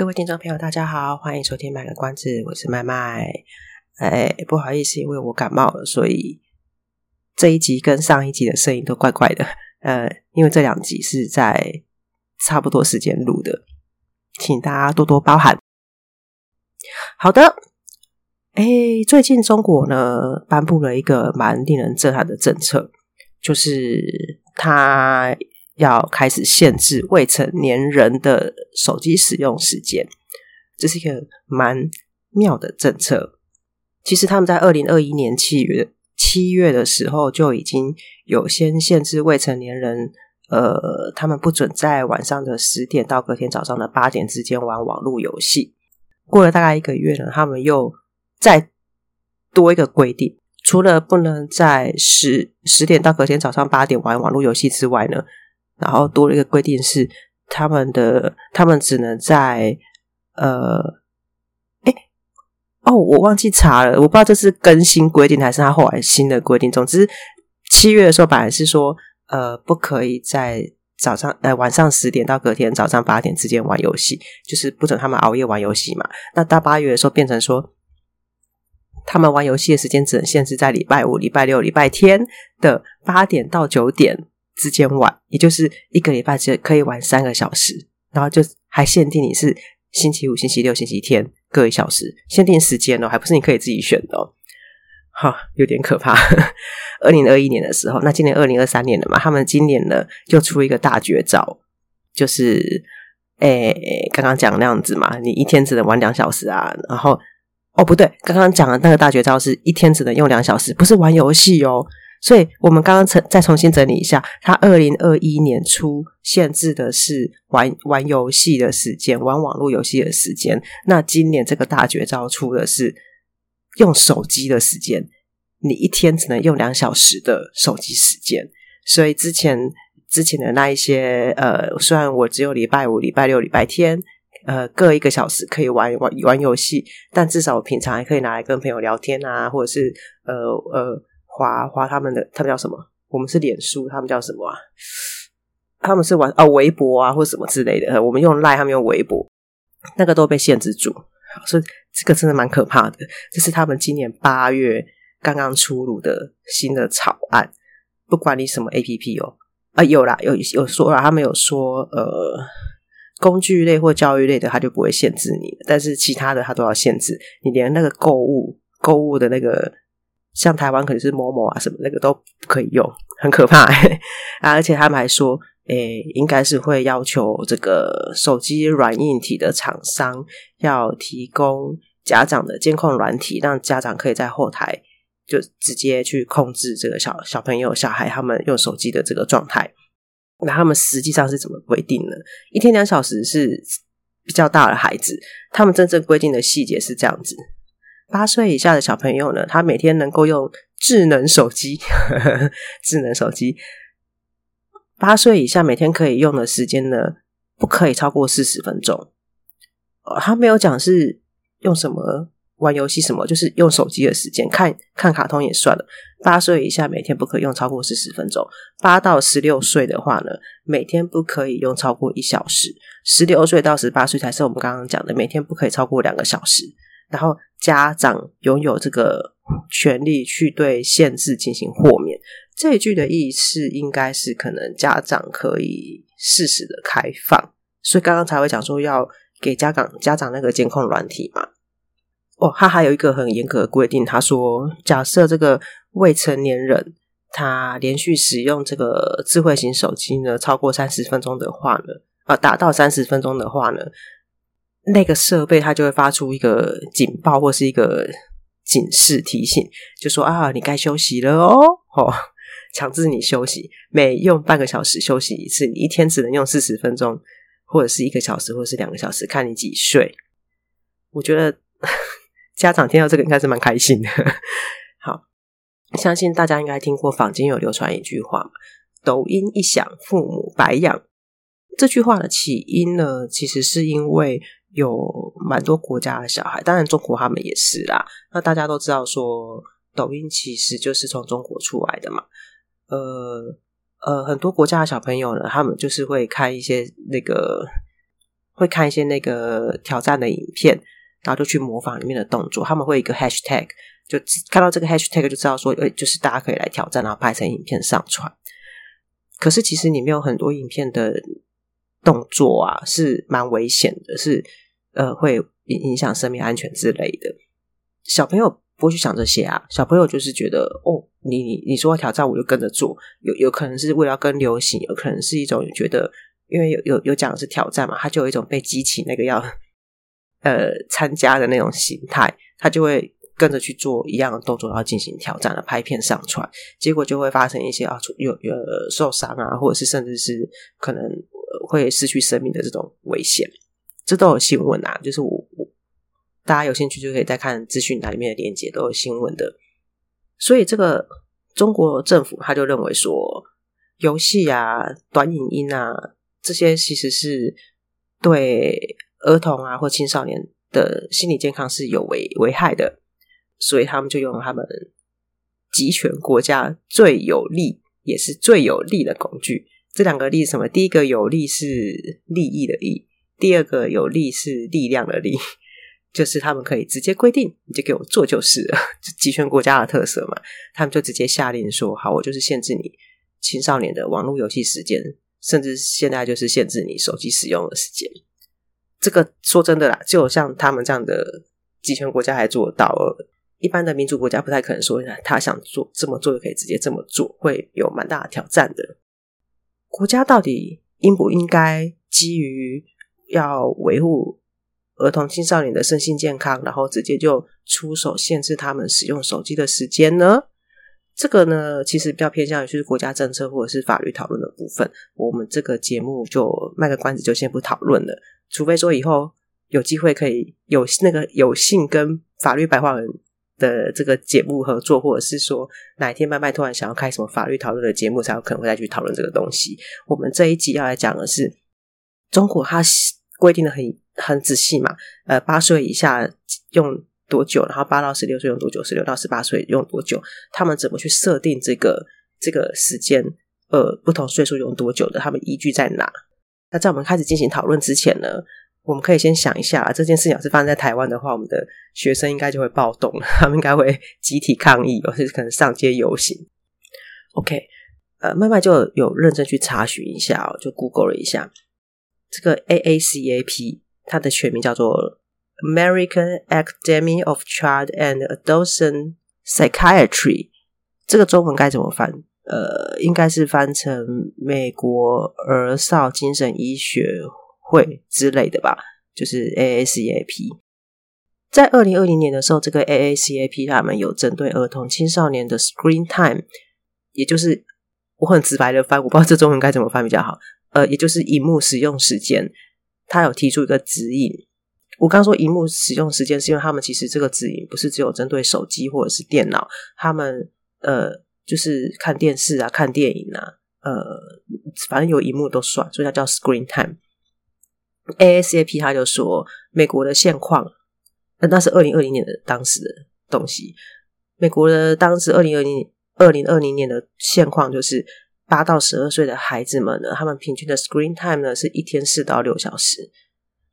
各位听众朋友，大家好，欢迎收听卖个关子，我是麦麦。哎，不好意思，因为我感冒了，所以这一集跟上一集的声音都怪怪的。呃，因为这两集是在差不多时间录的，请大家多多包涵。好的，哎，最近中国呢颁布了一个蛮令人震撼的政策，就是他。要开始限制未成年人的手机使用时间，这是一个蛮妙的政策。其实他们在二零二一年七月七月的时候就已经有先限制未成年人，呃，他们不准在晚上的十点到隔天早上的八点之间玩网络游戏。过了大概一个月呢，他们又再多一个规定，除了不能在十十点到隔天早上八点玩网络游戏之外呢。然后多了一个规定是，他们的他们只能在呃，哎，哦，我忘记查了，我不知道这是更新规定还是他后来新的规定。总之，七月的时候本来是说，呃，不可以在早上呃晚上十点到隔天早上八点之间玩游戏，就是不准他们熬夜玩游戏嘛。那到八月的时候变成说，他们玩游戏的时间只能限制在礼拜五、礼拜六、礼拜天的八点到九点。之间玩，也就是一个礼拜只可以玩三个小时，然后就还限定你是星期五、星期六、星期天各一小时，限定时间哦，还不是你可以自己选的哦。哈，有点可怕。二零二一年的时候，那今年二零二三年了嘛，他们今年呢就出一个大绝招，就是诶，刚刚讲那样子嘛，你一天只能玩两小时啊。然后哦，不对，刚刚讲的那个大绝招是一天只能用两小时，不是玩游戏哦。所以我们刚刚再再重新整理一下，他二零二一年初限制的是玩玩游戏的时间，玩网络游戏的时间。那今年这个大绝招出的是用手机的时间，你一天只能用两小时的手机时间。所以之前之前的那一些呃，虽然我只有礼拜五、礼拜六、礼拜天呃各一个小时可以玩玩玩游戏，但至少我平常还可以拿来跟朋友聊天啊，或者是呃呃。滑滑他们的，他们叫什么？我们是脸书，他们叫什么啊？他们是玩啊、微博啊，或什么之类的。我们用赖，他们用微博，那个都被限制住。所以这个真的蛮可怕的。这是他们今年八月刚刚出炉的新的草案。不管你什么 APP 哦，啊有啦，有有说啦，他们有说呃，工具类或教育类的，他就不会限制你，但是其他的他都要限制。你连那个购物购物的那个。像台湾可能是某某啊什么那个都不可以用，很可怕，啊！而且他们还说，诶、应该是会要求这个手机软硬体的厂商要提供家长的监控软体，让家长可以在后台就直接去控制这个小小朋友、小孩他们用手机的这个状态。那他们实际上是怎么规定呢？一天两小时是比较大的孩子，他们真正规定的细节是这样子。八岁以下的小朋友呢，他每天能够用智能手机，智能手机。八岁以下每天可以用的时间呢，不可以超过四十分钟。哦，他没有讲是用什么玩游戏什么，就是用手机的时间，看看卡通也算了。八岁以下每天不可以用超过四十分钟。八到十六岁的话呢，每天不可以用超过一小时。十六岁到十八岁才是我们刚刚讲的，每天不可以超过两个小时。然后家长拥有这个权利去对限制进行豁免。这句的意思应该是可能家长可以适时的开放，所以刚刚才会讲说要给家长家长那个监控软体嘛。哦，他还有一个很严格的规定，他说假设这个未成年人他连续使用这个智慧型手机呢超过三十分钟的话呢，啊，达到三十分钟的话呢。那个设备它就会发出一个警报或是一个警示提醒，就说啊，你该休息了哦，哦，强制你休息，每用半个小时休息一次，你一天只能用四十分钟，或者是一个小时，或者是两个小时，看你几岁。我觉得 家长听到这个应该是蛮开心的。好，相信大家应该听过坊间有流传一句话，“抖音一响，父母白养”。这句话的起因呢，其实是因为有蛮多国家的小孩，当然中国他们也是啦。那大家都知道说，抖音其实就是从中国出来的嘛。呃呃，很多国家的小朋友呢，他们就是会看一些那个，会看一些那个挑战的影片。然后就去模仿里面的动作，他们会一个 hashtag，就看到这个 hashtag 就知道说，诶，就是大家可以来挑战，然后拍成影片上传。可是其实里面有很多影片的动作啊，是蛮危险的，是呃会影影响生命安全之类的。小朋友不会去想这些啊，小朋友就是觉得，哦，你你说要挑战，我就跟着做。有有可能是为了要跟流行，有可能是一种觉得，因为有有有讲的是挑战嘛，他就有一种被激起那个要。呃，参加的那种形态，他就会跟着去做一样的动作，然后进行挑战的拍片上传，结果就会发生一些啊，有有受伤啊，或者是甚至是可能会失去生命的这种危险，这都有新闻啊。就是我我大家有兴趣就可以再看资讯栏里面的链接，都有新闻的。所以这个中国政府他就认为说，游戏啊、短影音啊这些其实是对。儿童啊，或青少年的心理健康是有危危害的，所以他们就用他们集权国家最有利也是最有利的工具。这两个利是什么？第一个有利是利益的利，第二个有利是力量的力，就是他们可以直接规定，你就给我做就是了。集权国家的特色嘛，他们就直接下令说：好，我就是限制你青少年的网络游戏时间，甚至现在就是限制你手机使用的时间。这个说真的啦，就像他们这样的集权国家还做得到，一般的民主国家不太可能说他想做这么做就可以直接这么做，会有蛮大的挑战的。国家到底应不应该基于要维护儿童青少年的身心健康，然后直接就出手限制他们使用手机的时间呢？这个呢，其实比较偏向于就是国家政策或者是法律讨论的部分。我们这个节目就卖个关子，就先不讨论了。除非说以后有机会可以有那个有幸跟法律白话文的这个节目合作，或者是说哪一天麦麦突然想要开什么法律讨论的节目，才有可能会再去讨论这个东西。我们这一集要来讲的是中国，它规定的很很仔细嘛，呃，八岁以下用多久，然后八到十六岁用多久，十六到十八岁用多久，他们怎么去设定这个这个时间？呃，不同岁数用多久的，他们依据在哪？那在我们开始进行讨论之前呢，我们可以先想一下，这件事情要是发生在台湾的话，我们的学生应该就会暴动，他们应该会集体抗议，或者是可能上街游行。OK，呃，麦麦就有认真去查询一下哦，就 Google 了一下这个 AACAP，它的全名叫做 American Academy of Child and Adolescent Psychiatry，这个中文该怎么翻？呃，应该是翻成美国儿少精神医学会之类的吧，就是 AACAP。在二零二零年的时候，这个 AACAP 他们有针对儿童青少年的 Screen Time，也就是我很直白的翻，我不知道这中文该怎么翻比较好。呃，也就是荧幕使用时间，他有提出一个指引。我刚说荧幕使用时间，是因为他们其实这个指引不是只有针对手机或者是电脑，他们呃。就是看电视啊，看电影啊，呃，反正有荧幕都算，所以它叫 Screen Time。AACP 他就说，美国的现况，那是二零二零年的当时的东西。美国的当时二零二零二零二零年的现况就是，八到十二岁的孩子们呢，他们平均的 Screen Time 呢是一天四到六小时，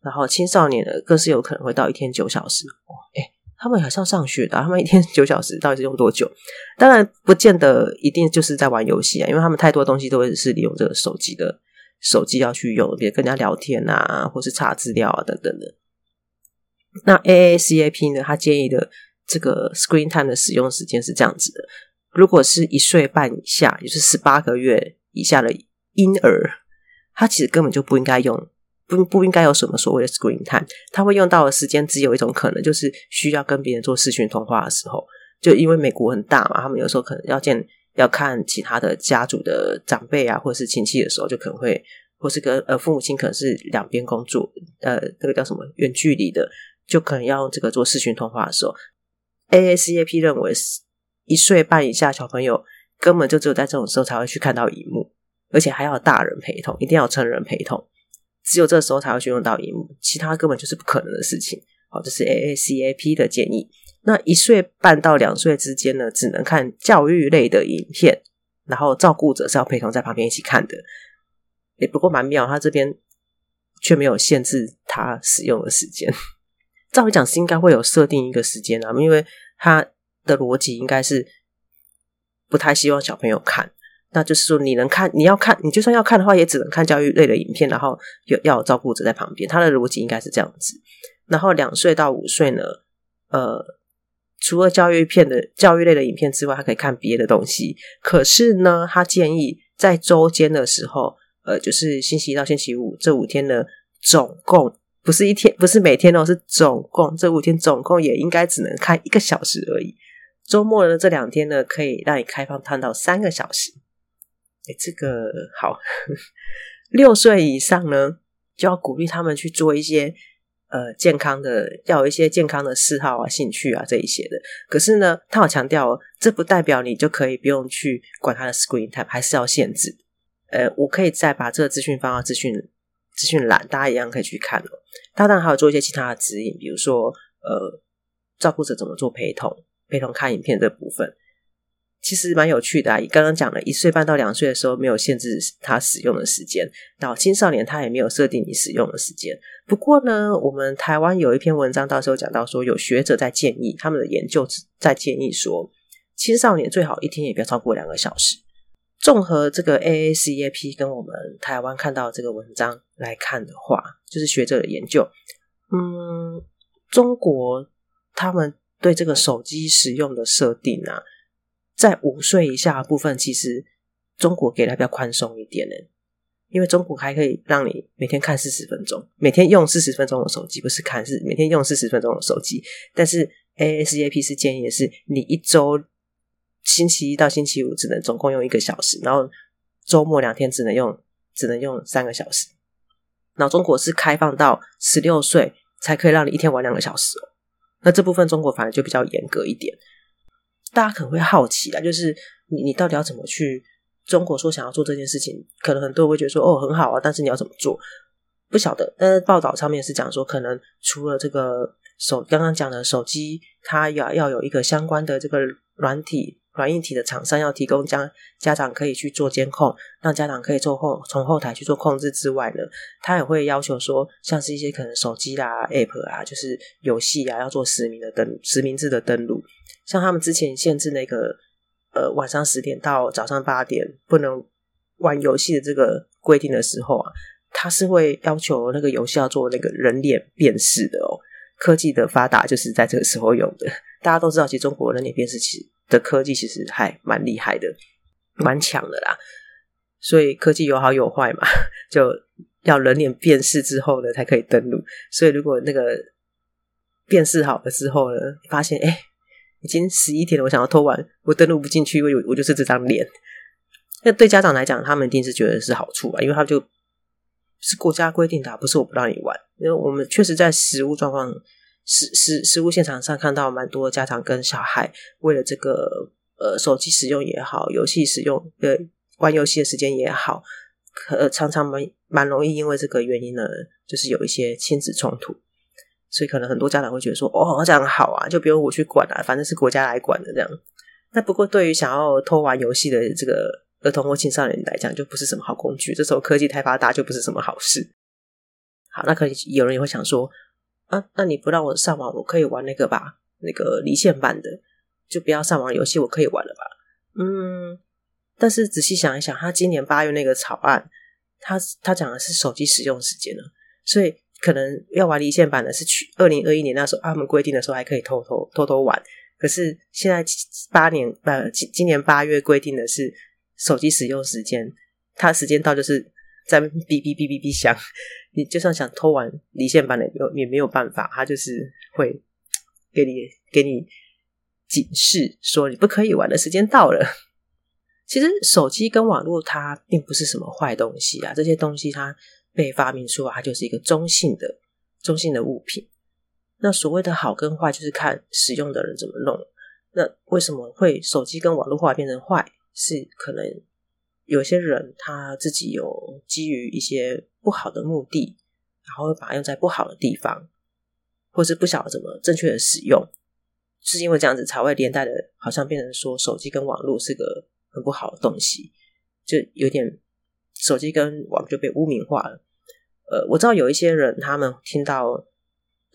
然后青少年呢更是有可能会到一天九小时。哦，哎。他们还是要上学的，他们一天九小时到底是用多久？当然不见得一定就是在玩游戏啊，因为他们太多东西都会是利用这个手机的，手机要去用，比如跟人家聊天啊，或是查资料啊等等的。那 AACAP 呢，他建议的这个 Screen Time 的使用时间是这样子的：如果是一岁半以下，也就是十八个月以下的婴儿，他其实根本就不应该用。不不应该有什么所谓的 screen time，他会用到的时间只有一种可能，就是需要跟别人做视讯通话的时候，就因为美国很大嘛，他们有时候可能要见要看其他的家族的长辈啊，或者是亲戚的时候，就可能会或是跟呃父母亲可能是两边工作，呃，那个叫什么远距离的，就可能要用这个做视讯通话的时候，AACAP 认为一岁半以下小朋友根本就只有在这种时候才会去看到荧幕，而且还要大人陪同，一定要成人陪同，只有这时候才会去用到荧幕，其他根本就是不可能的事情。好，这是 AACAP 的建议。那一岁半到两岁之间呢，只能看教育类的影片，然后照顾者是要陪同在旁边一起看的。也不过蛮妙，他这边却没有限制他使用的时间。照理讲是应该会有设定一个时间啊，因为他的逻辑应该是不太希望小朋友看。那就是说，你能看，你要看，你就算要看的话，也只能看教育类的影片，然后有要有照顾者在旁边。他的逻辑应该是这样子。然后两岁到五岁呢，呃，除了教育片的教育类的影片之外，他可以看别的东西。可是呢，他建议在周间的时候。呃，就是星期一到星期五这五天呢，总共不是一天，不是每天哦，是总共这五天总共也应该只能看一个小时而已。周末的这两天呢，可以让你开放看到三个小时。哎，这个好。六岁以上呢，就要鼓励他们去做一些呃健康的，要有一些健康的嗜好啊、兴趣啊这一些的。可是呢，他有强调哦，这不代表你就可以不用去管他的 screen time，还是要限制。呃，我可以再把这个资讯放到资讯资讯栏，大家一样可以去看哦。他当然还有做一些其他的指引，比如说呃，照顾者怎么做陪同，陪同看影片这部分，其实蛮有趣的啊。刚刚讲了一岁半到两岁的时候没有限制他使用的时间，到青少年他也没有设定你使用的时间。不过呢，我们台湾有一篇文章，到时候讲到说，有学者在建议，他们的研究在建议说，青少年最好一天也不要超过两个小时。综合这个 A A C E A P 跟我们台湾看到这个文章来看的话，就是学者的研究，嗯，中国他们对这个手机使用的设定啊，在五岁以下部分，其实中国给的比较宽松一点呢，因为中国还可以让你每天看四十分钟，每天用四十分钟的手机，不是看，是每天用四十分钟的手机。但是 ASAP 是建议的是，你一周。星期一到星期五只能总共用一个小时，然后周末两天只能用只能用三个小时。然后中国是开放到十六岁才可以让你一天玩两个小时哦。那这部分中国反而就比较严格一点。大家可能会好奇啊，就是你你到底要怎么去？中国说想要做这件事情，可能很多人会觉得说哦很好啊，但是你要怎么做？不晓得。但是报道上面是讲说，可能除了这个手刚刚讲的手机，它要要有一个相关的这个软体。软硬体的厂商要提供家家长可以去做监控，让家长可以做后从后台去做控制之外呢，他也会要求说，像是一些可能手机啦、App 啊，就是游戏啊，要做实名的登实名制的登录。像他们之前限制那个呃晚上十点到早上八点不能玩游戏的这个规定的时候啊，他是会要求那个游戏要做那个人脸辨识的哦。科技的发达就是在这个时候用的。大家都知道，其实中国人脸辨识其实。的科技其实还蛮厉害的，蛮强的啦。所以科技有好有坏嘛，就要人脸辨识之后呢，才可以登录。所以如果那个辨识好了之后呢，发现哎，已经十一点了，我想要偷玩，我登录不进去，因为我就是这张脸。那对家长来讲，他们一定是觉得是好处啊，因为他就是国家规定的，不是我不让你玩。因为我们确实在实物状况。实实实物现场上看到蛮多家长跟小孩为了这个呃手机使用也好，游戏使用呃玩游戏的时间也好，可常常蛮蛮容易因为这个原因呢，就是有一些亲子冲突，所以可能很多家长会觉得说哦这样好啊，就不用我去管了啊，反正是国家来管的这样。那不过对于想要偷玩游戏的这个儿童或青少年来讲，就不是什么好工具。这时候科技太发达，就不是什么好事。好，那可能有人也会想说。啊，那你不让我上网，我可以玩那个吧？那个离线版的，就不要上网游戏，我可以玩了吧？嗯，但是仔细想一想，他今年八月那个草案，他他讲的是手机使用时间呢，所以可能要玩离线版的是去二零二一年那时候，他们规定的时候还可以偷偷偷偷玩，可是现在八年呃今今年八月规定的是手机使用时间，它时间到就是。在哔哔哔哔哔响，你就算想偷玩离线版的，也没有也没有办法，他就是会给你给你警示，说你不可以玩的时间到了。其实手机跟网络它并不是什么坏东西啊，这些东西它被发明出来，它就是一个中性的、中性的物品。那所谓的好跟坏，就是看使用的人怎么弄。那为什么会手机跟网络化变成坏？是可能有些人他自己有基于一些不好的目的，然后把它用在不好的地方，或是不晓得怎么正确的使用，是因为这样子才会连带的，好像变成说手机跟网络是个很不好的东西，就有点手机跟网就被污名化了。呃，我知道有一些人，他们听到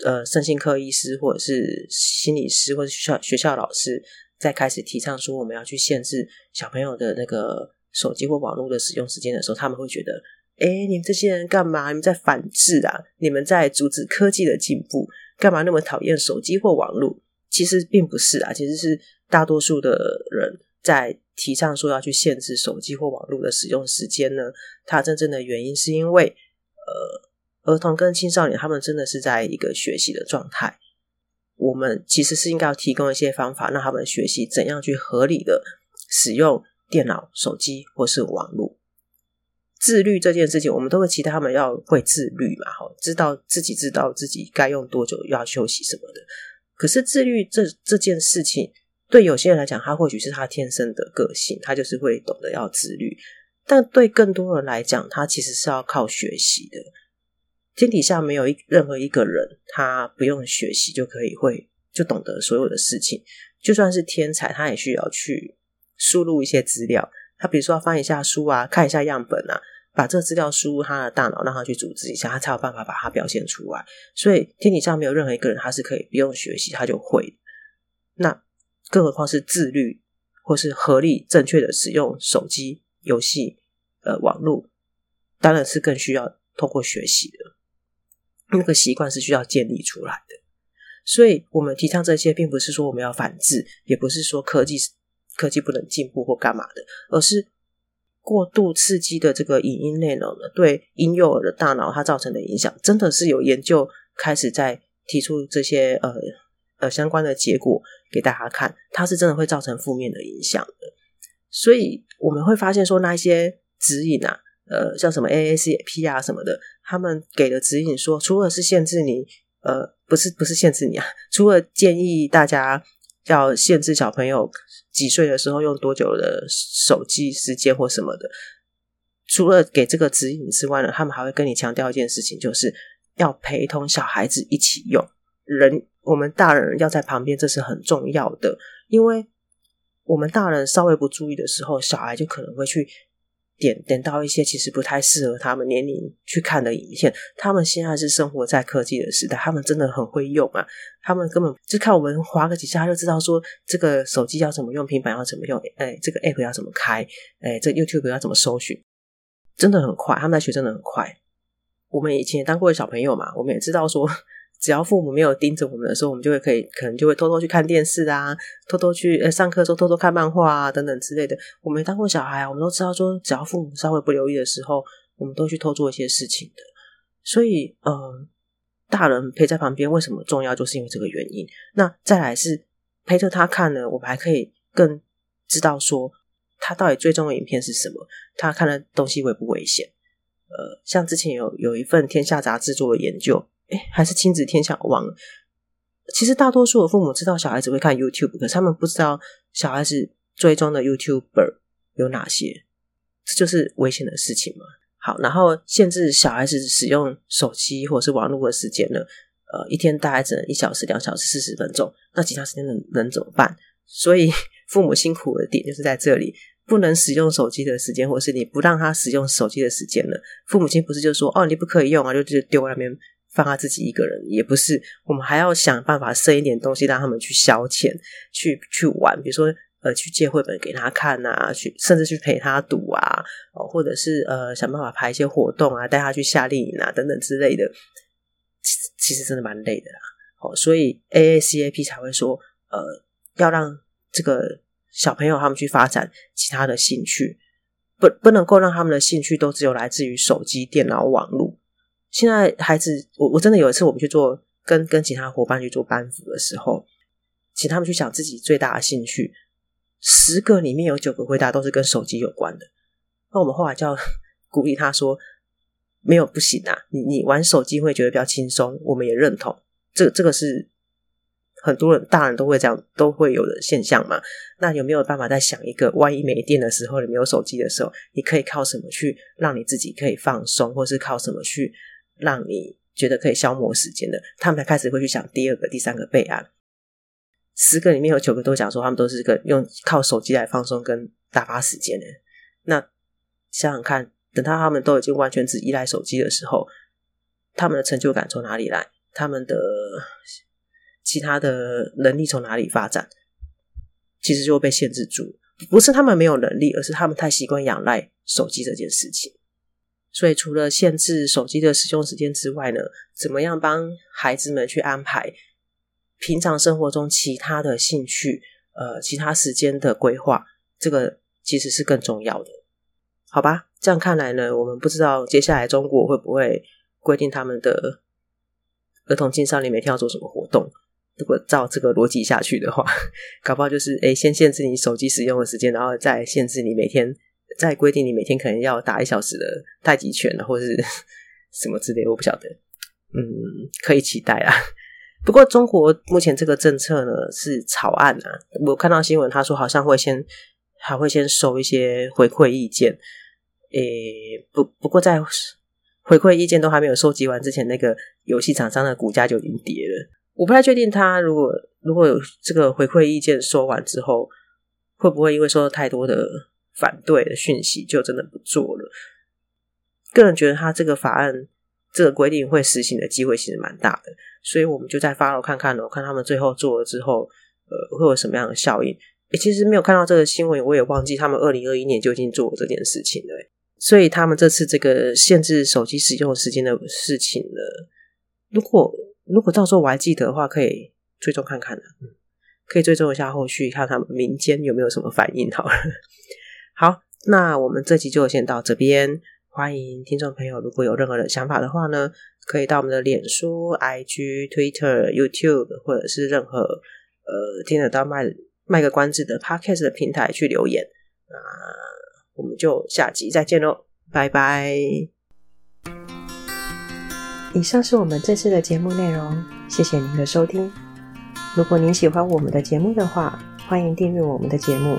呃，身心科医师或者是心理师或者学校学校老师在开始提倡说我们要去限制小朋友的那个手机或网络的使用时间的时候，他们会觉得，哎，你们这些人干嘛？你们在反制啊？你们在阻止科技的进步？干嘛那么讨厌手机或网络？其实并不是啊，其实是大多数的人在提倡说要去限制手机或网络的使用时间呢。它真正的原因是因为，呃，儿童跟青少年他们真的是在一个学习的状态。我们其实是应该要提供一些方法，让他们学习怎样去合理的使用电脑、手机或是网络。自律这件事情，我们都会期待他们要会自律嘛，哈，知道自己知道自己该用多久要休息什么的。可是自律这这件事情，对有些人来讲，他或许是他天生的个性，他就是会懂得要自律。但对更多人来讲，他其实是要靠学习的。天底下没有一任何一个人，他不用学习就可以会就懂得所有的事情。就算是天才，他也需要去输入一些资料。他比如说要翻一下书啊，看一下样本啊。把这个资料输入他的大脑，让他去组织一下，他才有办法把它表现出来。所以天底下没有任何一个人他是可以不用学习他就会。那更何况是自律或是合理正确的使用手机、游戏、呃网络，当然是更需要透过学习的。那个习惯是需要建立出来的。所以我们提倡这些，并不是说我们要反制，也不是说科技科技不能进步或干嘛的，而是。过度刺激的这个影音内容呢，对婴幼儿的大脑它造成的影响，真的是有研究开始在提出这些呃呃相关的结果给大家看，它是真的会造成负面的影响的。所以我们会发现说，那一些指引啊，呃，像什么 AACP 啊什么的，他们给的指引说，除了是限制你，呃，不是不是限制你啊，除了建议大家。要限制小朋友几岁的时候用多久的手机时间或什么的，除了给这个指引之外呢，他们还会跟你强调一件事情，就是要陪同小孩子一起用。人，我们大人要在旁边，这是很重要的，因为我们大人稍微不注意的时候，小孩就可能会去。点点到一些其实不太适合他们年龄去看的影片，他们现在是生活在科技的时代，他们真的很会用啊！他们根本就看我们滑个几下就知道说这个手机要怎么用，平板要怎么用，哎，这个 app 要怎么开，哎，这 YouTube 要怎么搜寻，真的很快，他们在学真的很快。我们以前也当过小朋友嘛，我们也知道说。只要父母没有盯着我们的时候，我们就会可以，可能就会偷偷去看电视啊，偷偷去呃上课的时候偷偷看漫画啊等等之类的。我没当过小孩啊，我们都知道说，只要父母稍微不留意的时候，我们都去偷做一些事情的。所以，呃，大人陪在旁边为什么重要，就是因为这个原因。那再来是陪着他看呢，我们还可以更知道说他到底最终的影片是什么，他看的东西危不危险。呃，像之前有有一份《天下》杂志做的研究。诶，还是亲子天下，我忘了。其实大多数的父母知道小孩子会看 YouTube，可是他们不知道小孩子追踪的 YouTuber 有哪些，这就是危险的事情嘛。好，然后限制小孩子使用手机或者是网络的时间呢，呃，一天大概只能一小时、两小时、四十分钟，那其他时间能能怎么办？所以 父母辛苦的点就是在这里，不能使用手机的时间，或是你不让他使用手机的时间呢，父母亲不是就说哦，你不可以用啊，就就丢那边。放他自己一个人也不是，我们还要想办法剩一点东西让他们去消遣、去去玩，比如说呃去借绘本给他看啊，去甚至去陪他读啊，或者是呃想办法排一些活动啊，带他去夏令营啊等等之类的，其其实真的蛮累的啦。哦，所以 AACAP 才会说呃要让这个小朋友他们去发展其他的兴趣，不不能够让他们的兴趣都只有来自于手机、电脑、网络。现在孩子，我我真的有一次我们去做跟跟其他伙伴去做班服的时候，请他们去想自己最大的兴趣，十个里面有九个回答都是跟手机有关的。那我们后来就要 鼓励他说：“没有不行啊，你你玩手机会觉得比较轻松，我们也认同。这这个是很多人大人都会这样都会有的现象嘛。那有没有办法再想一个，万一没电的时候，你没有手机的时候，你可以靠什么去让你自己可以放松，或是靠什么去让你觉得可以消磨时间的？他们才开始会去想第二个、第三个备案。十个里面有九个都讲说，他们都是个用靠手机来放松跟打发时间的。那想想看，等到他们都已经完全只依赖手机的时候，他们的成就感从哪里来？他们的其他的能力从哪里发展？其实就会被限制住。不是他们没有能力，而是他们太习惯仰赖手机这件事情。所以，除了限制手机的使用时间之外呢，怎么样帮孩子们去安排？平常生活中其他的兴趣，呃，其他时间的规划，这个其实是更重要的，好吧？这样看来呢，我们不知道接下来中国会不会规定他们的儿童青少年每天要做什么活动。如果照这个逻辑下去的话，搞不好就是诶，先限制你手机使用的时间，然后再限制你每天，在规定你每天可能要打一小时的太极拳，或者是 什么之类，我不晓得。嗯，可以期待啊。不过，中国目前这个政策呢是草案啊。我看到新闻，他说好像会先还会先收一些回馈意见。诶，不不过在回馈意见都还没有收集完之前，那个游戏厂商的股价就已经跌了。我不太确定他如果如果有这个回馈意见收完之后，会不会因为收到太多的反对的讯息，就真的不做了。个人觉得他这个法案。这个规定会实行的机会其实蛮大的，所以我们就再 follow 看看哦，看他们最后做了之后，呃，会有什么样的效应？其实没有看到这个新闻，我也忘记他们二零二一年就已经做了这件事情了。所以他们这次这个限制手机使用时间的事情呢，如果如果到时候我还记得的话，可以追踪看看的，嗯，可以追踪一下后续，看他们民间有没有什么反应。好了，好，那我们这集就先到这边。欢迎听众朋友，如果有任何的想法的话呢，可以到我们的脸书、IG、Twitter、YouTube，或者是任何呃听得到卖卖个关子的 Podcast 的平台去留言。那我们就下集再见喽，拜拜！以上是我们这次的节目内容，谢谢您的收听。如果您喜欢我们的节目的话，欢迎订阅我们的节目，